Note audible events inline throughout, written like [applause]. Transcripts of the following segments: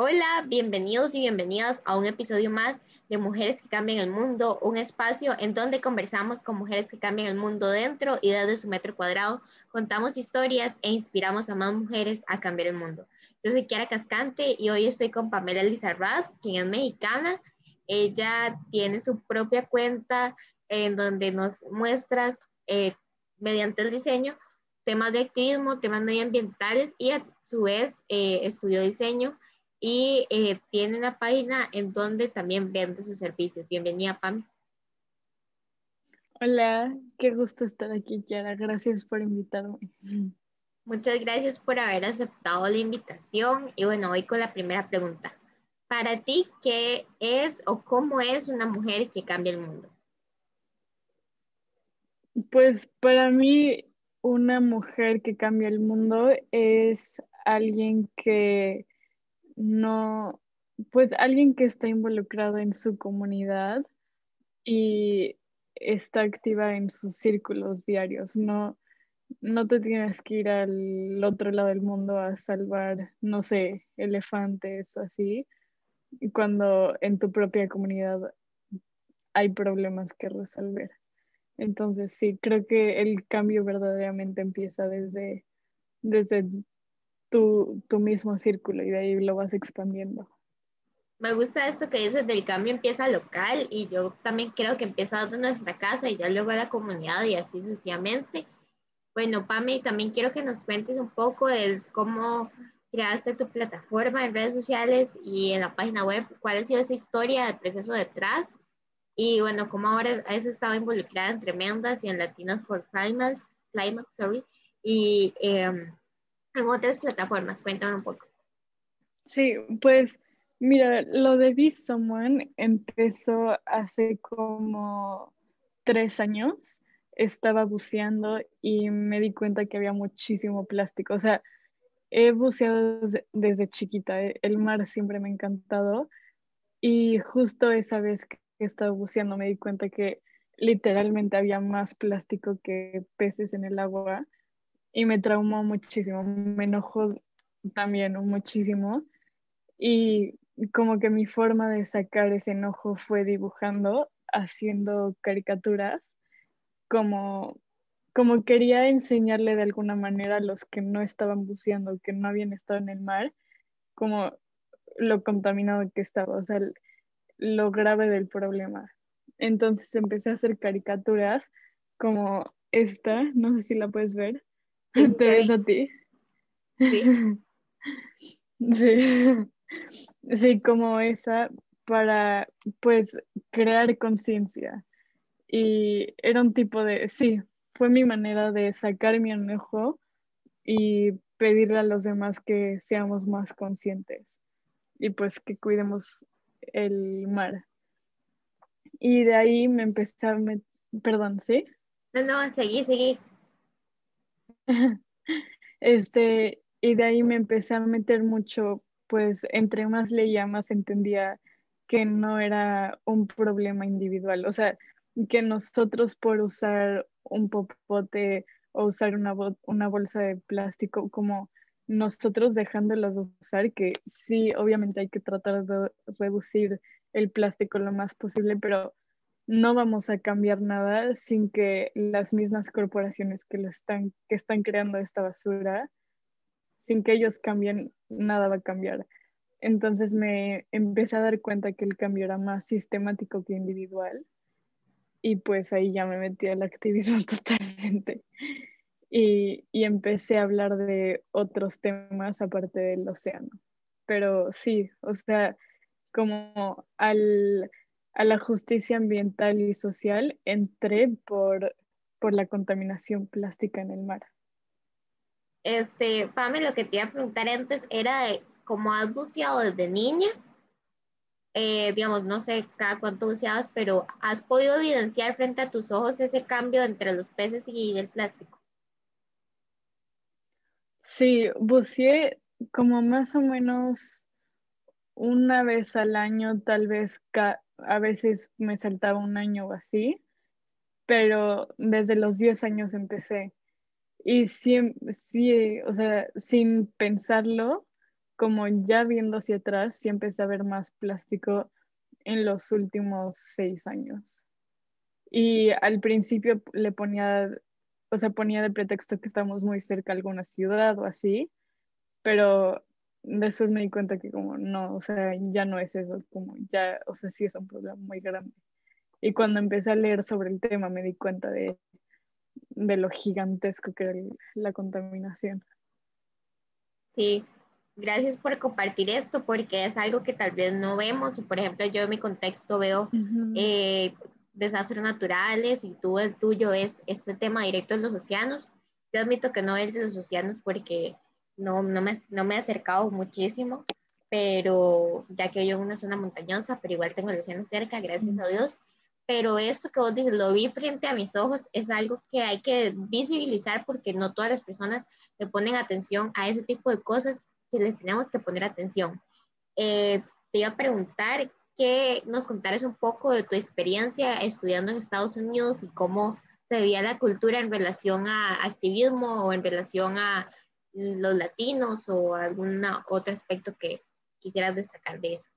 Hola, bienvenidos y bienvenidas a un episodio más de Mujeres que Cambian el Mundo, un espacio en donde conversamos con mujeres que cambian el mundo dentro y desde su metro cuadrado, contamos historias e inspiramos a más mujeres a cambiar el mundo. Yo soy Kiara Cascante y hoy estoy con Pamela Lizarraz, quien es mexicana. Ella tiene su propia cuenta en donde nos muestra eh, mediante el diseño temas de activismo, temas medioambientales y a su vez eh, estudió diseño y eh, tiene una página en donde también vende sus servicios. Bienvenida, Pam. Hola, qué gusto estar aquí, Kiara. Gracias por invitarme. Muchas gracias por haber aceptado la invitación. Y bueno, voy con la primera pregunta. Para ti, ¿qué es o cómo es una mujer que cambia el mundo? Pues para mí, una mujer que cambia el mundo es alguien que no, pues alguien que está involucrado en su comunidad y está activa en sus círculos diarios. No, no te tienes que ir al otro lado del mundo a salvar, no sé, elefantes o así, cuando en tu propia comunidad hay problemas que resolver. Entonces, sí, creo que el cambio verdaderamente empieza desde, desde tu, mismo círculo y de ahí lo vas expandiendo. Me gusta esto que dices del cambio empieza local y yo también creo que empieza desde nuestra casa y ya luego a la comunidad y así sucesivamente. Bueno, Pame, también quiero que nos cuentes un poco de cómo creaste tu plataforma en redes sociales y en la página web, cuál ha sido esa historia del proceso detrás y bueno, cómo ahora has estado involucrada en Tremendas y en Latinos for Climate, Climate sorry, y eh, en otras plataformas. Cuéntame un poco. Sí, pues mira, lo de Be Someone empezó hace como tres años. Estaba buceando y me di cuenta que había muchísimo plástico. O sea, he buceado desde, chiquita. Eh, el mar siempre me ha encantado. Y justo esa vez que estaba buceando me di cuenta que literalmente había más plástico que peces en el agua y me traumó muchísimo, me enojó también muchísimo y como que mi forma de sacar ese enojo fue dibujando, haciendo caricaturas, como, como quería enseñarle de alguna manera a los que no estaban buceando, que no habían estado en el mar, como lo contaminado que estaba, o sea, lo grave del problema. Entonces empecé a hacer caricaturas como esta, no sé si la puedes ver, [laughs] ¿Te ves a ti? Sí. [laughs] sí. Sí, como esa para pues crear conciencia. Y era un tipo de, sí, fue mi manera de sacar mi enojo y pedirle a los demás que seamos más conscientes y pues que cuidemos el mar. Y de ahí me empecé a, perdón, ¿sí? No, no, seguí, seguí. [laughs] Este, y de ahí me empecé a meter mucho, pues entre más leía, más entendía que no era un problema individual, o sea, que nosotros por usar un popote o usar una, una bolsa de plástico, como nosotros dejándolas de usar, que sí, obviamente hay que tratar de reducir el plástico lo más posible, pero no vamos a cambiar nada sin que las mismas corporaciones que, lo están, que están creando esta basura, sin que ellos cambien, nada va a cambiar. Entonces me empecé a dar cuenta que el cambio era más sistemático que individual y pues ahí ya me metí al activismo [laughs] totalmente. Y, y empecé a hablar de otros temas aparte del océano. Pero sí, o sea, como al a la justicia ambiental y social entré por, por la contaminación plástica en el mar. Este, Pame, lo que te iba a preguntar antes era de cómo has buceado desde niña, eh, digamos, no sé cada cuánto buceabas, pero ¿has podido evidenciar frente a tus ojos ese cambio entre los peces y el plástico? Sí, buceé como más o menos una vez al año, tal vez a veces me saltaba un año o así, pero desde los 10 años empecé. Y sí, sí, o sea, sin pensarlo, como ya viendo hacia atrás, sí empecé a ver más plástico en los últimos seis años. Y al principio le ponía, o sea, ponía de pretexto que estamos muy cerca de alguna ciudad o así, pero después me di cuenta que como no, o sea, ya no es eso, como ya, o sea, sí es un problema muy grande. Y cuando empecé a leer sobre el tema me di cuenta de, de lo gigantesco que era la contaminación. Sí, gracias por compartir esto porque es algo que tal vez no vemos. Por ejemplo, yo en mi contexto veo eh, desastres naturales y tú el tuyo es este tema directo de los océanos. Yo admito que no es de los océanos porque no, no, me, no me he acercado muchísimo, pero ya que yo en una zona montañosa, pero igual tengo el océano cerca, gracias a Dios. Pero esto que vos dices, lo vi frente a mis ojos, es algo que hay que visibilizar porque no todas las personas le ponen atención a ese tipo de cosas que les tenemos que poner atención. Eh, te iba a preguntar que nos contaras un poco de tu experiencia estudiando en Estados Unidos y cómo se veía la cultura en relación a activismo o en relación a los latinos o algún otro aspecto que quisieras destacar de eso?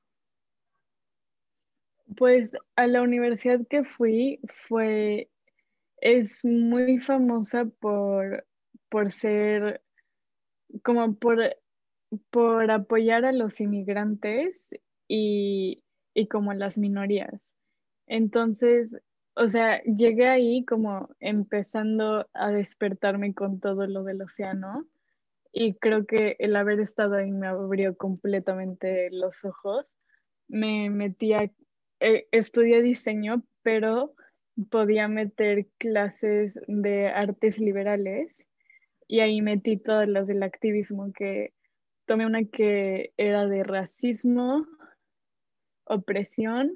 Pues a la universidad que fui fue, es muy famosa por, por ser, como por, por apoyar a los inmigrantes y, y como las minorías. Entonces, o sea, llegué ahí como empezando a despertarme con todo lo del océano y creo que el haber estado ahí me abrió completamente los ojos. Me metí a, eh, estudié diseño, pero podía meter clases de artes liberales y ahí metí todas las del activismo, que tomé una que era de racismo, opresión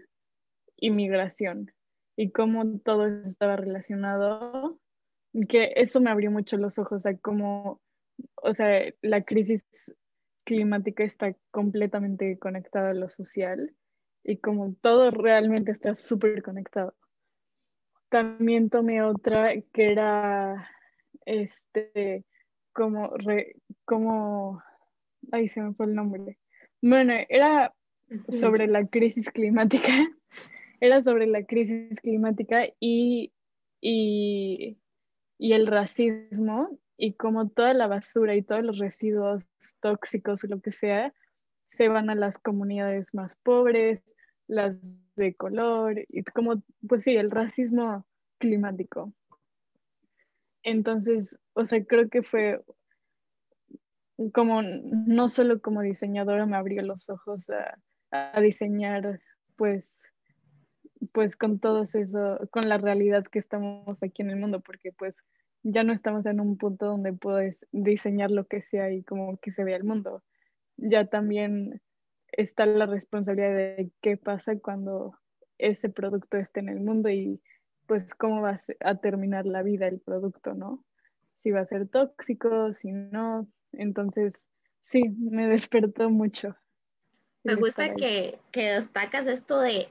y migración y cómo todo estaba relacionado, que eso me abrió mucho los ojos a cómo o sea, la crisis climática está completamente conectada a lo social y como todo realmente está súper conectado. También tomé otra que era, este, como, como, ay, se me fue el nombre. Bueno, era sobre la crisis climática, [laughs] era sobre la crisis climática y, y, y el racismo y como toda la basura y todos los residuos tóxicos lo que sea se van a las comunidades más pobres, las de color y como, pues sí, el racismo climático. Entonces, o sea, creo que fue como, no solo como diseñadora me abrió los ojos a, a diseñar, pues, pues con todo eso, con la realidad que estamos aquí en el mundo, porque pues ya no estamos en un punto donde puedes diseñar lo que sea y como que se vea el mundo. Ya también está la responsabilidad de qué pasa cuando ese producto esté en el mundo y pues cómo va a terminar la vida el producto, ¿no? Si va a ser tóxico, si no. Entonces, sí, me [laughs] despertó mucho. Me gusta que, que destacas esto de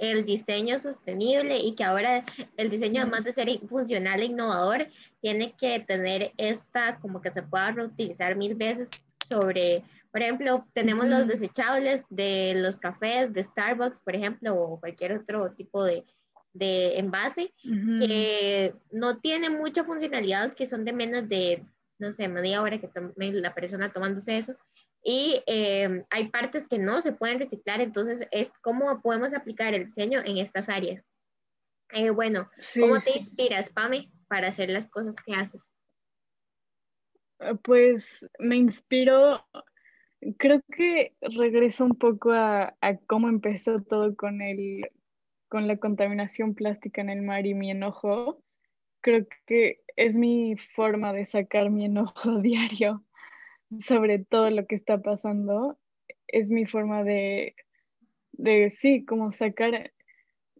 el diseño sostenible y que ahora el diseño, además de ser funcional e innovador, tiene que tener esta, como que se pueda reutilizar mil veces sobre, por ejemplo, tenemos los desechables de los cafés de Starbucks, por ejemplo, o cualquier otro tipo de, de envase, que no tiene mucha funcionalidad, que son de menos de, no sé, media hora que tome la persona tomándose eso, y eh, hay partes que no se pueden reciclar, entonces es cómo podemos aplicar el diseño en estas áreas. Eh, bueno, ¿cómo te inspiras, Pame, para hacer las cosas que haces? Ah, pues me inspiro, creo que regreso un poco a, a cómo empezó todo con, el, con la contaminación plástica en el mar y mi enojo. Creo que es mi forma de sacar mi enojo [laughs] diario sobre todo lo que está pasando, es mi forma de, de sí, como sacar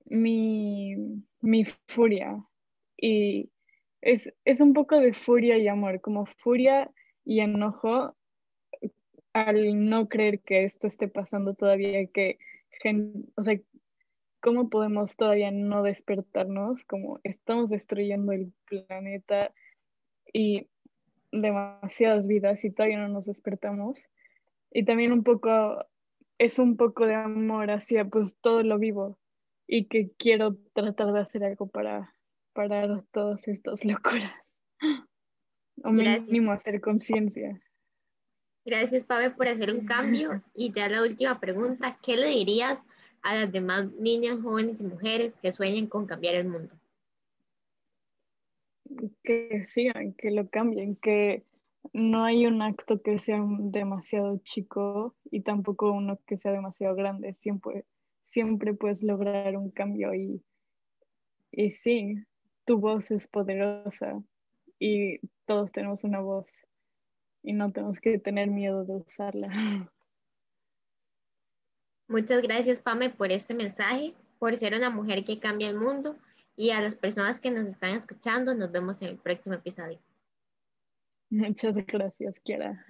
mi, mi furia. Y es, es un poco de furia y amor, como furia y enojo al no creer que esto esté pasando todavía, que, o sea, ¿cómo podemos todavía no despertarnos? Como estamos destruyendo el planeta y demasiadas vidas y todavía no nos despertamos. y también un poco, es un poco de amor hacia pues todo lo vivo y que quiero tratar de hacer algo para parar todas estas [laughs] locuras. O mínimo hacer conciencia. Gracias, Pave, por hacer un cambio. Y ya la última pregunta, ¿qué le dirías a las demás niñas, jóvenes y mujeres que sueñan con cambiar el mundo? Que sigan, que lo cambien, que no hay un acto que sea demasiado chico y tampoco uno que sea demasiado grande. Siempre, siempre puedes lograr un cambio y, y sí, tu voz es poderosa y todos tenemos una voz y no tenemos que tener miedo de usarla. [laughs] Muchas gracias, Pame, por este mensaje, por ser una mujer que cambia el mundo y a las personas que nos están escuchando, nos vemos en el próximo episodio. Muchas gracias, Kiara.